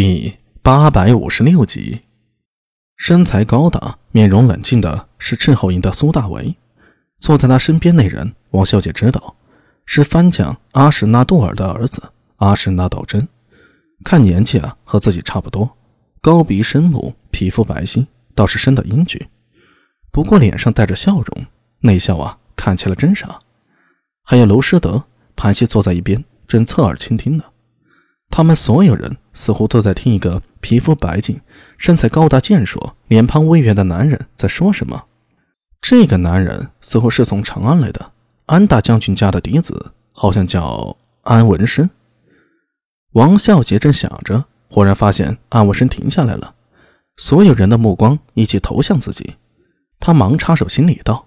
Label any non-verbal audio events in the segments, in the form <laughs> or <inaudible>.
第八百五十六集，身材高大、面容冷静的是斥候营的苏大为。坐在他身边那人，王小姐知道是番将阿什纳杜尔的儿子阿什纳道真。看年纪啊，和自己差不多，高鼻深目，皮肤白皙，倒是生得英俊。不过脸上带着笑容，那笑啊，看起来真傻。还有娄师德，盘膝坐在一边，正侧耳倾听呢。他们所有人似乎都在听一个皮肤白净、身材高大健硕、脸庞威严的男人在说什么。这个男人似乎是从长安来的，安大将军家的嫡子，好像叫安文生。王孝杰正想着，忽然发现安文生停下来了，所有人的目光一起投向自己。他忙插手行礼道：“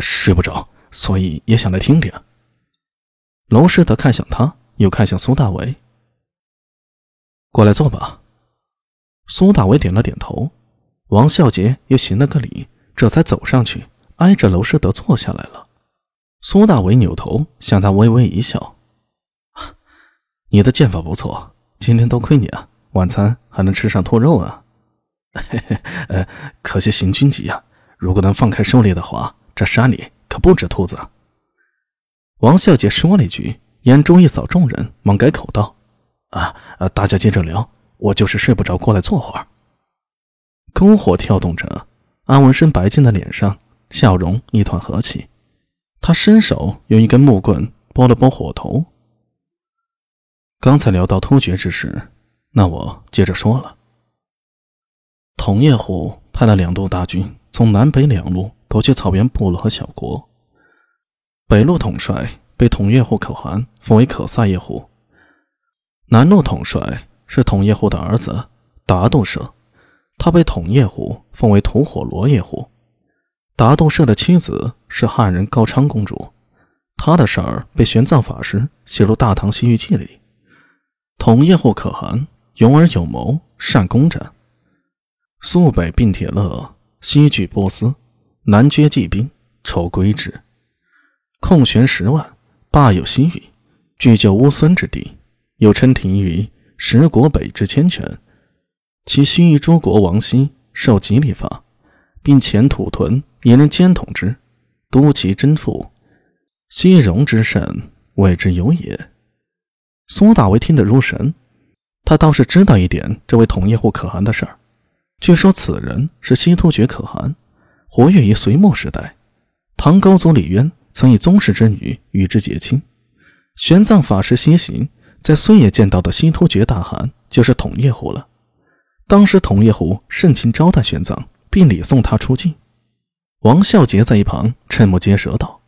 睡不着，所以也想来听听。”娄师德看向他，又看向苏大为。过来坐吧。苏大伟点了点头，王孝杰又行了个礼，这才走上去，挨着娄师德坐下来了。苏大伟扭头向他微微一笑：“你的剑法不错，今天多亏你啊，晚餐还能吃上兔肉啊。<laughs> 嘿嘿，呃，可惜行军急啊，如果能放开狩猎的话，这山里可不止兔子。”王孝杰说了一句，眼中一扫众人，忙改口道。啊！大家接着聊，我就是睡不着，过来坐会儿。篝火跳动着，安文生白净的脸上笑容一团和气。他伸手用一根木棍拨了拨火头。刚才聊到突厥之事，那我接着说了。统叶虎派了两路大军，从南北两路夺取草原部落和小国。北路统帅被统叶户可汗封为可萨叶户。南路统帅是统叶户的儿子达度社，他被统叶户封为吐火罗叶户。达度社的妻子是汉人高昌公主，他的事儿被玄奘法师写入《大唐西域记》里。统叶户可汗勇而有谋，善攻战，苏北并铁勒，西拒波斯，南绝骑兵，筹归之，控玄十万，霸有西域，据救乌孙之地。又称廷于十国北之千泉，其西域诸国王熙受吉利法，并遣土屯以人兼统之，督其征赋。西戎之甚，谓之有也。苏大为听得入神，他倒是知道一点这位统叶户可汗的事儿。据说此人是西突厥可汗，活跃于隋末时代。唐高祖李渊曾以宗室之女与之结亲。玄奘法师西行。在孙野见到的西突厥大汗就是统叶虎了。当时统叶虎盛情招待玄奘，并礼送他出境。王孝杰在一旁瞠目结舌道：“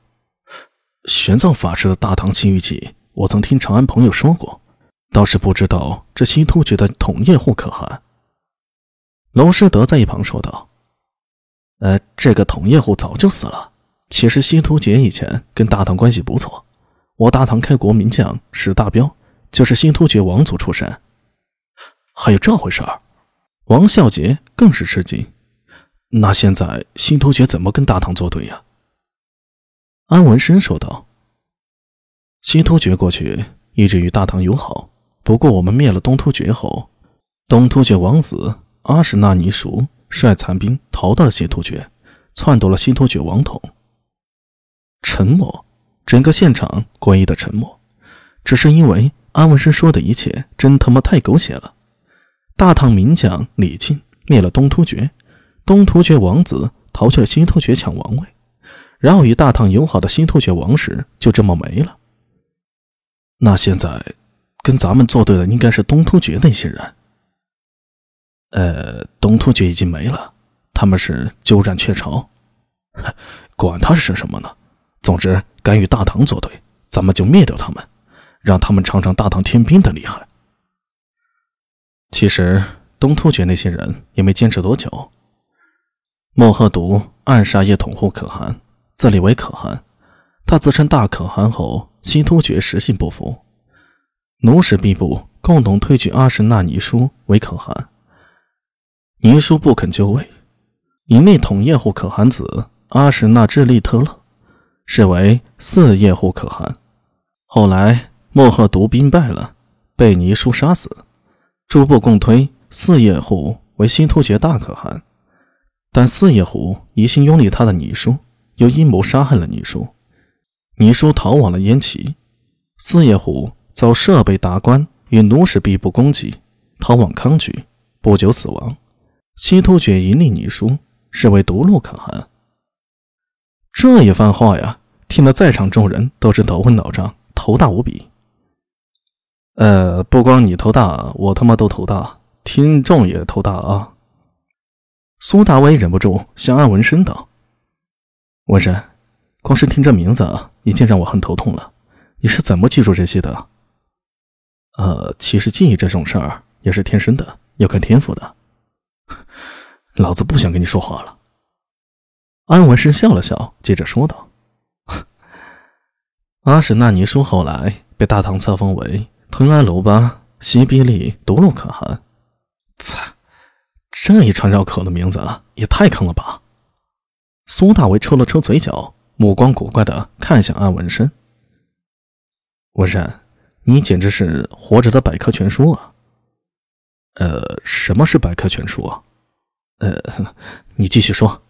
玄奘法师的大唐西域记，我曾听长安朋友说过，倒是不知道这西突厥的统叶户可汗。”娄师德在一旁说道：“呃，这个统叶户早就死了。其实西突厥以前跟大唐关系不错，我大唐开国名将史大彪。”就是新突厥王族出身，还有这回事儿？王孝杰更是吃惊。那现在新突厥怎么跟大唐作对呀？安文生说道：“西突厥过去一直与大唐友好，不过我们灭了东突厥后，东突厥王子阿史那尼熟率残兵逃到了西突厥，篡夺了西突厥王统。”沉默，整个现场诡异的沉默，只是因为。安文生说的一切真他妈太狗血了！大唐名将李靖灭了东突厥，东突厥王子逃去了西突厥抢王位，然后与大唐友好的西突厥王室就这么没了。那现在跟咱们作对的应该是东突厥那些人。呃，东突厥已经没了，他们是鸠占鹊巢，<laughs> 管他是什么呢？总之，敢与大唐作对，咱们就灭掉他们。让他们尝尝大唐天兵的厉害。其实东突厥那些人也没坚持多久。莫赫独暗杀叶统护可汗，自立为可汗。他自称大可汗后，西突厥实信不服，奴使毕部共同推举阿什纳尼舒为可汗。尼舒不肯就位，以内统叶护可汗子阿什纳智利特勒，是为四叶护可汗。后来。莫赫独兵败了，被尼叔杀死，诸部共推四叶虎为西突厥大可汗，但四叶虎疑心拥立他的倪叔，又阴谋杀害了倪叔。倪叔逃往了燕齐，四叶虎遭设备达官与奴使逼迫攻击，逃往康居，不久死亡。西突厥迎立倪叔，是为独路可汗。这一番话呀，听得在场众人都是头昏脑胀，头大无比。呃，不光你头大，我他妈都头大，听众也头大啊！苏大威忍不住向安文生道：“文生，光是听这名字啊，已经让我很头痛了。你是怎么记住这些的？”呃，其实记忆这种事儿也是天生的，要看天赋的。老子不想跟你说话了。安文生笑了笑，接着说道：“ <laughs> 阿史那尼叔后来被大唐册封为。”吞安鲁巴西比利独路可汗，擦，这一串绕口的名字也太坑了吧！苏大为抽了抽嘴角，目光古怪的看向安文生。文山，你简直是活着的百科全书啊！呃，什么是百科全书？呃，你继续说。